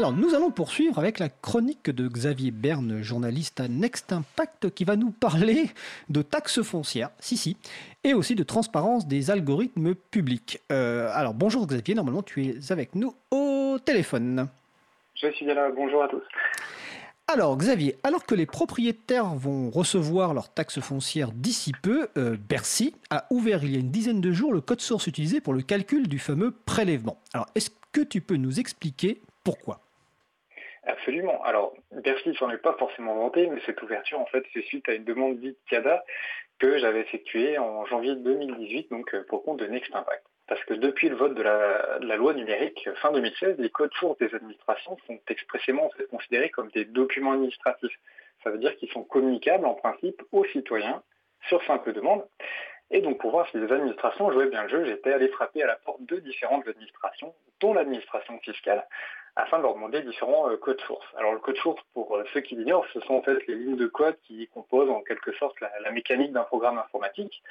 Alors nous allons poursuivre avec la chronique de Xavier Berne, journaliste à Next Impact, qui va nous parler de taxes foncières, si si, et aussi de transparence des algorithmes publics. Euh, alors bonjour Xavier, normalement tu es avec nous au téléphone. Je suis là, bonjour à tous. Alors Xavier, alors que les propriétaires vont recevoir leurs taxes foncières d'ici peu, euh, Bercy a ouvert il y a une dizaine de jours le code source utilisé pour le calcul du fameux prélèvement. Alors est-ce que tu peux nous expliquer pourquoi? Absolument. Alors, Bercy s'en est pas forcément vanté, mais cette ouverture, en fait, c'est suite à une demande dite CADA que j'avais effectuée en janvier 2018, donc euh, pour compte de Next Impact. Parce que depuis le vote de la, loi numérique fin 2016, les codes sources des administrations sont expressément considérés comme des documents administratifs. Ça veut dire qu'ils sont communicables en principe aux citoyens sur simple demande. Et donc pour voir si les administrations jouaient bien le jeu, j'étais allé frapper à la porte de différentes administrations, dont l'administration fiscale, afin de leur demander différents euh, codes sources. Alors le code source, pour euh, ceux qui l'ignorent, ce sont en fait les lignes de code qui composent en quelque sorte la, mécanique d'un programme informatique.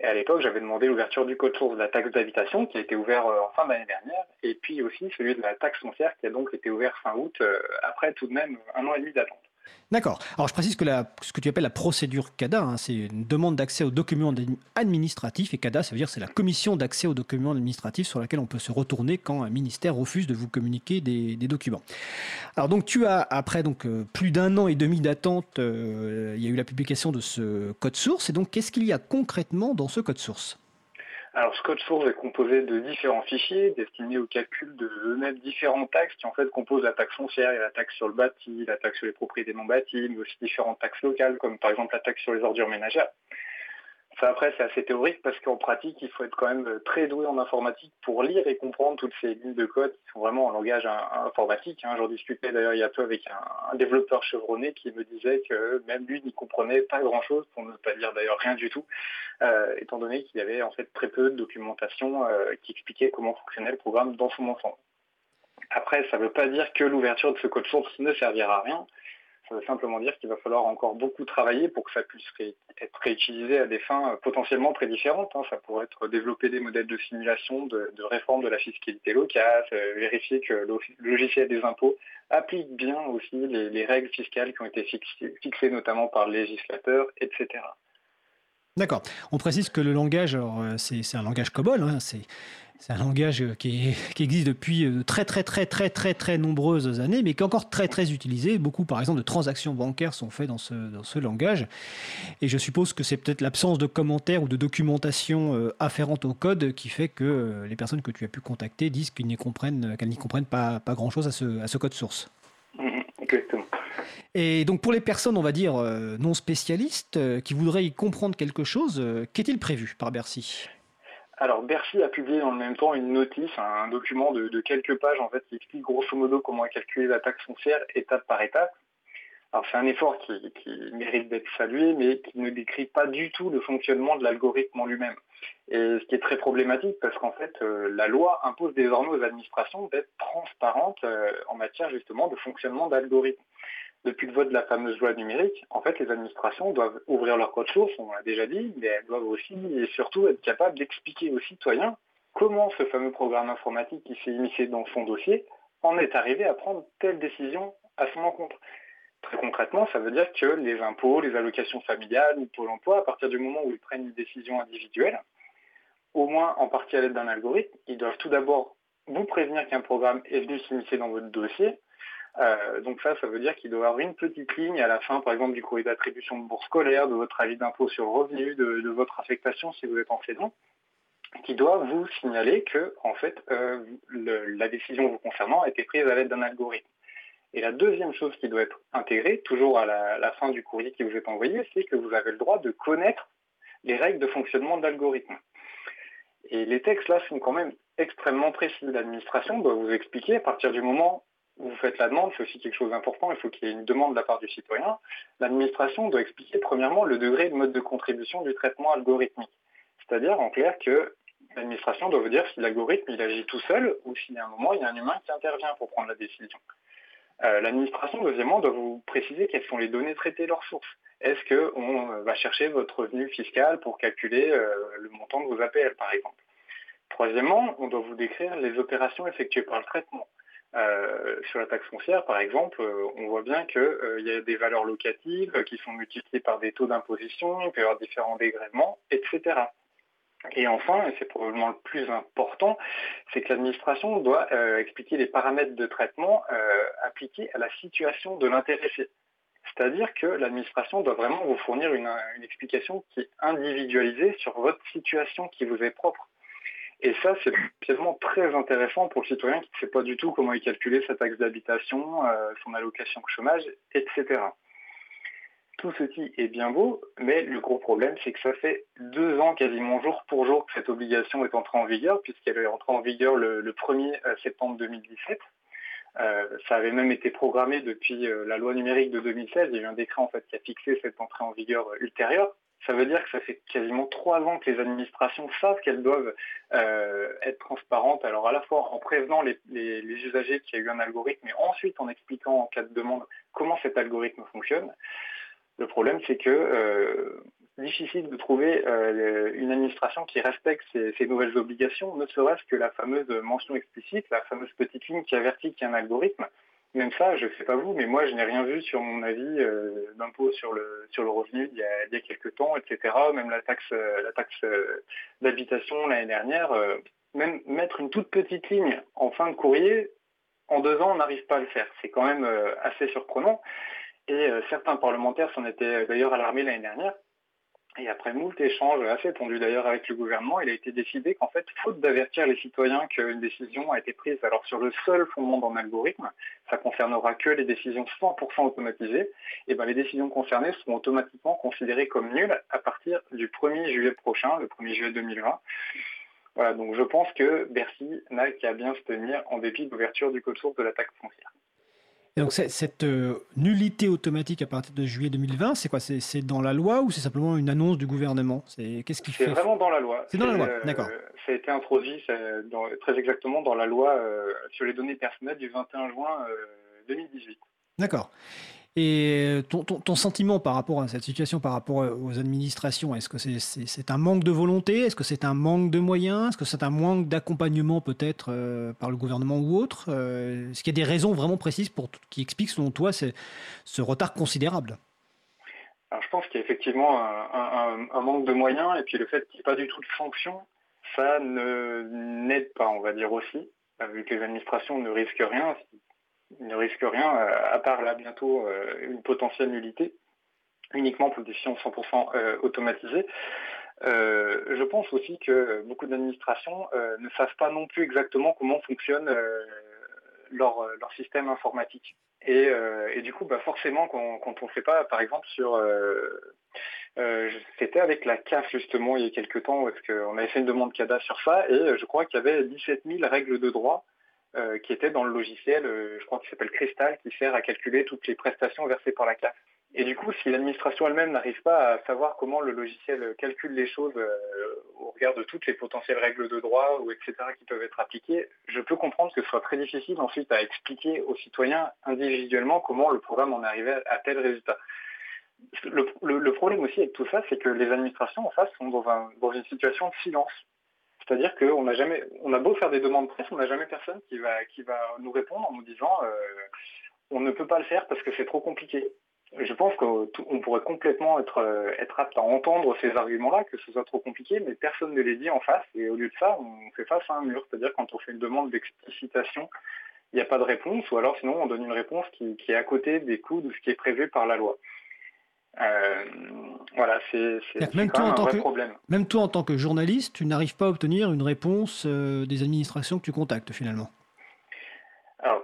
Et à l'époque, j'avais demandé l'ouverture du code source de la taxe d'habitation qui a été ouvert euh, en fin d'année dernière, et puis aussi celui de la taxe foncière qui a donc été ouvert fin août, après tout de même un an et demi d'attente. D'accord. Alors je précise que ce que tu appelles la procédure CADA, hein, c'est une demande d'accès aux documents administratifs. Et CADA, ça veut dire c'est la commission d'accès aux documents administratifs sur laquelle on peut se retourner quand un ministère refuse de vous communiquer des, documents. Alors donc tu as, après donc euh, plus d'un an et demi d'attente, euh, il y a eu la publication de ce code source. Et donc qu'est-ce qu'il y a concrètement dans ce code source? Alors, code source est composé de différents fichiers destinés au calcul de différentes taxes qui en fait composent la taxe foncière et la taxe sur le bâti, la taxe sur les propriétés non bâties, mais aussi différentes taxes locales comme par exemple la taxe sur les ordures ménagères après, c'est assez théorique parce qu'en pratique, il faut être quand même très doué en informatique pour lire et comprendre toutes ces lignes de code qui sont vraiment en langage informatique. Hein. J'en discutais d'ailleurs il y a peu avec un, développeur chevronné qui me disait que même lui n'y comprenait pas grand-chose, pour ne pas dire d'ailleurs rien du tout, euh, étant donné qu'il y avait en fait très peu de documentation euh, qui expliquait comment fonctionnait le programme dans son ensemble. Après, ça ne veut pas dire que l'ouverture de ce code source ne servira à rien. Ça veut simplement dire qu'il va falloir encore beaucoup travailler pour que ça puisse être réutilisé à des fins euh, potentiellement très différentes. Hein. Ça pourrait être développer des modèles de simulation, de, réforme de la fiscalité locale, euh, vérifier que le logiciel des impôts applique bien aussi les, règles fiscales qui ont été fixées, notamment par le législateur, etc. D'accord. On précise que le langage, euh, c'est un langage COBOL, hein. C'est un langage qui, existe depuis euh, très très très très très très nombreuses années, mais qui est encore très très utilisé. Beaucoup, par exemple, de transactions bancaires sont faites dans ce, dans ce langage. Et je suppose que c'est peut-être l'absence de commentaires ou de documentation euh, afférente au code qui fait que euh, les personnes que tu as pu contacter disent qu'elles n'y comprennent, qu'elles n'y comprennent pas, pas grand-chose à ce, à ce code source. Mmh, exactement. Et donc pour les personnes, on va dire, non spécialistes, qui voudraient y comprendre quelque chose, qu'est-il prévu par Bercy? Alors Bercy a publié dans le même temps une notice, un document de, quelques pages en fait qui explique grosso modo comment calculer la taxe foncière étape par étape. Alors c'est un effort qui, mérite d'être salué, mais qui ne décrit pas du tout le fonctionnement de l'algorithme en lui-même. Et ce qui est très problématique parce qu'en fait euh, la loi impose désormais aux administrations d'être transparentes euh, en matière justement de fonctionnement d'algorithmes depuis le vote de la fameuse loi numérique, en fait, les administrations doivent ouvrir leur code source, on l'a déjà dit, mais elles doivent aussi et surtout être capables d'expliquer aux citoyens comment ce fameux programme informatique qui s'est initié dans son dossier en est arrivé à prendre telle décision à son encontre. Très concrètement, ça veut dire que les impôts, les allocations familiales ou Pôle emploi, à partir du moment où ils prennent une décision individuelle, au moins en partie à l'aide d'un algorithme, ils doivent tout d'abord vous prévenir qu'un programme est venu s'initier dans votre dossier, euh, donc ça, ça veut dire qu'il doit y avoir une petite ligne à la fin, par exemple, du courrier d'attribution de bourse scolaire, de votre avis d'impôt sur revenu, de, votre affectation si vous êtes enseignant, qui doit vous signaler que, en fait, euh, la décision vous concernant a été prise à l'aide d'un algorithme. Et la deuxième chose qui doit être intégrée, toujours à la, fin du courrier qui vous est envoyé, c'est que vous avez le droit de connaître les règles de fonctionnement de l'algorithme. Et les textes là sont quand même extrêmement précis. L'administration doit vous expliquer à partir du moment vous faites la demande, c'est aussi quelque chose d'important, il faut qu'il y ait une demande de la part du citoyen. L'administration doit expliquer premièrement le degré le mode de contribution du traitement algorithmique. C'est-à-dire en clair que l'administration doit vous dire si l'algorithme il agit tout seul ou s'il y a un moment il y a un humain qui intervient pour prendre la décision. Euh, l'administration, deuxièmement, doit vous préciser quelles sont les données traitées, leurs sources. Est-ce qu'on euh, va chercher votre revenu fiscal pour calculer euh, le montant de vos APL, par exemple? Troisièmement, on doit vous décrire les opérations effectuées par le traitement. Sur la taxe foncière, par exemple, on voit bien qu'il y a des valeurs locatives qui sont multipliées par des taux d'imposition, il peut y avoir différents dégrèvements, etc. Et enfin, et c'est probablement le plus important, c'est que l'administration doit euh, expliquer les paramètres de traitement euh, appliqués à la situation de l'intéressé. C'est-à-dire que l'administration doit vraiment vous fournir une, explication qui est individualisée sur votre situation qui vous est propre. Et ça, c'est finalement très intéressant pour le citoyen qui ne sait pas du tout comment il calculer sa taxe d'habitation, euh, son allocation chômage, etc. Tout ceci est bien beau, mais le gros problème, c'est que ça fait deux ans quasiment jour pour jour que cette obligation est entrée en vigueur, puisqu'elle est entrée en vigueur le, 1er euh, septembre 2017. Euh, ça avait même été programmé depuis euh, la loi numérique de 2016. Il y a eu un décret en fait qui a fixé cette entrée en vigueur ultérieure. Ça veut dire que ça fait quasiment trois ans que les administrations savent qu'elles doivent être transparentes. Alors à la fois en prévenant les, les usagers qu'il y a eu un algorithme, mais ensuite en expliquant en cas de demande comment cet algorithme fonctionne. Le problème, c'est que euh, difficile de trouver euh, une administration qui respecte ces, nouvelles obligations, ne serait-ce que la fameuse mention explicite, la fameuse petite ligne qui avertit qu'il y a un algorithme. Même ça, je ne sais pas vous, mais moi, je n'ai rien vu sur mon avis euh, d'impôt sur le, sur le revenu il y, a, il y, a, quelques temps, etc. Même la taxe, la taxe d'habitation l'année dernière, même mettre une toute petite ligne en fin de courrier, en deux ans, on n'arrive pas à le faire. C'est quand même assez surprenant. Et euh, certains parlementaires s'en étaient d'ailleurs alarmés l'année dernière. Et après moult échanges assez tendus d'ailleurs avec le gouvernement, il a été décidé qu'en fait, faute d'avertir les citoyens qu'une décision a été prise alors sur le seul fondement d'un algorithme, ça concernera que les décisions 100% automatisées, et ben les décisions concernées seront automatiquement considérées comme nulles à partir du 1er juillet prochain, le 1er juillet 2020. Voilà, donc je pense que Bercy n'a qu'à bien se tenir en dépit de l'ouverture du code source de la taxe foncière. Et donc cette euh, nullité automatique à partir de juillet 2020, c'est quoi? C'est dans la loi ou c'est simplement une annonce du gouvernement? C'est qu'est-ce qui fait C'est vraiment dans la loi. C'est dans la loi, euh, d'accord. Ça a été introduit très exactement dans la loi euh, sur les données personnelles du 21 juin 2018. D'accord. Et ton, ton, sentiment par rapport à cette situation, par rapport aux administrations, est-ce que c'est un manque de volonté? Est-ce que c'est un manque de moyens? Est-ce que c'est un manque d'accompagnement peut-être euh, par le gouvernement ou autre? Euh, Est-ce qu'il y a des raisons vraiment précises pour, qui expliquent selon toi ce retard considérable? Alors, Je pense qu'il y a effectivement un, un, manque de moyens et puis le fait qu'il n'y ait pas du tout de sanctions, ça n'aide pas, on va dire aussi, vu que les administrations ne risquent rien ne risque rien, euh, à part là bientôt euh, une potentielle nullité, uniquement pour des décisions 100% automatisées. je pense aussi que beaucoup d'administrations ne savent pas non plus exactement comment fonctionne leur, leur, système informatique. Et, et du coup, bah forcément, quand, quand on ne fait pas, par exemple, sur... Euh, C'était avec la CAF justement il y a quelques temps, parce qu'on avait fait une demande CADA sur ça, et je crois qu'il y avait 17 000 règles de droit euh, qui était dans le logiciel, euh, je crois qu'il s'appelle Crystal, qui sert à calculer toutes les prestations versées par la CAF. Et du coup, si l'administration elle-même n'arrive pas à savoir comment le logiciel calcule les choses euh, au regard de toutes les potentielles règles de droit ou etc. qui peuvent être appliquées, je peux comprendre que ce soit très difficile ensuite à expliquer aux citoyens individuellement comment le programme en arrivé à tel résultat. Le, problème aussi avec tout ça, c'est que les administrations en face sont dans, dans une situation de silence. C'est-à-dire qu'on jamais, on a beau faire des demandes presse, on n'a jamais personne qui va, qui va nous répondre en nous disant euh, on ne peut pas le faire parce que c'est trop compliqué. Je pense qu'on pourrait complètement être, euh, être apte à entendre ces arguments-là, que ce soit trop compliqué, mais personne ne les dit en face, et au lieu de ça, on fait face à un mur. C'est-à-dire quand on fait une demande d'explicitation, il n'y a pas de réponse, ou alors sinon on donne une réponse qui, qui est à côté des coûts de ce qui est prévu par la loi. Euh, voilà, c'est même un vrai problème. Même toi, en tant que journaliste, tu n'arrives pas à obtenir une réponse euh, des administrations que tu contactes finalement. Alors,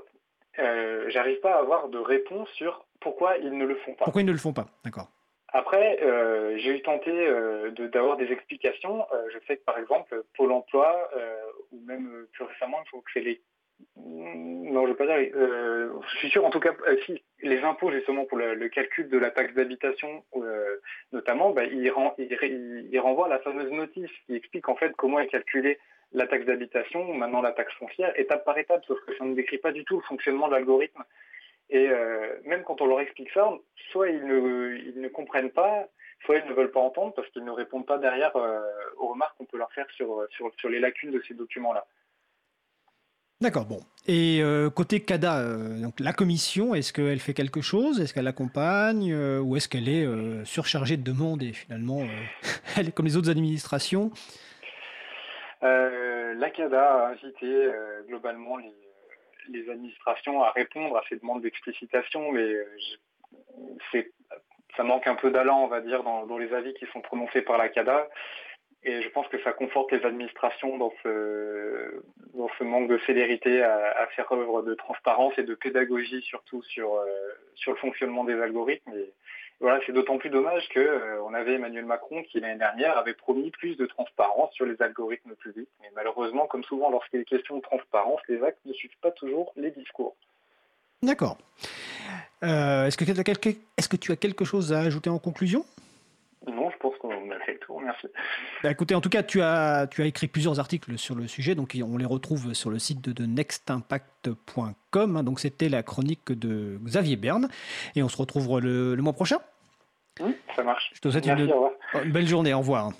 euh, j'arrive pas à avoir de réponse sur pourquoi ils ne le font pas. Pourquoi ils ne le font pas, d'accord. Après, j'ai eu tenté d'avoir des explications. je sais que par exemple, Pôle emploi, ou même plus récemment, il faut que c'est les non, je ne veux pas dire. Euh, je suis sûr, en tout cas, euh, si les impôts justement pour le, calcul de la taxe d'habitation, euh, notamment, bah, ils, renvoient à la fameuse notice qui explique en fait comment est calculée la taxe d'habitation, maintenant la taxe foncière, étape par étape, sauf que ça ne décrit pas du tout le fonctionnement de l'algorithme. Et même quand on leur explique ça, soit ils ne, comprennent pas, soit ils ne veulent pas entendre parce qu'ils ne répondent pas derrière aux remarques qu'on peut leur faire sur les lacunes de ces documents-là. D'accord, bon. Et euh, côté CADA, euh, donc la commission, est-ce qu'elle fait quelque chose? Est-ce qu'elle accompagne euh, Ou est-ce qu'elle est surchargée de demandes et finalement, elle est comme les autres administrations? La CADA a invité globalement les, administrations à répondre à ces demandes d'explicitation, mais ça manque un peu d'allant, on va dire, dans, les avis qui sont prononcés par la CADA. Et je pense que ça conforte les administrations dans ce, dans ce manque de célérité à, faire œuvre de transparence et de pédagogie surtout sur, euh, sur le fonctionnement des algorithmes. Et voilà, c'est d'autant plus dommage qu'on euh, avait Emmanuel Macron qui l'année dernière avait promis plus de transparence sur les algorithmes publics. Mais malheureusement, comme souvent lorsqu'il est question de transparence, les actes ne suivent pas toujours les discours. D'accord. Euh, est-ce, que, est-ce que tu as quelque chose à ajouter en conclusion? Non, je pense qu'on a fait le tour. Merci. Bah, écoutez, en tout cas, tu as, tu as écrit plusieurs articles sur le sujet, donc on les retrouve sur le site de, nextimpact.com. Hein. donc c'était la chronique de Xavier Berne, et on se retrouve le, mois prochain. ça marche. Je te souhaite une, une belle journée. Au revoir.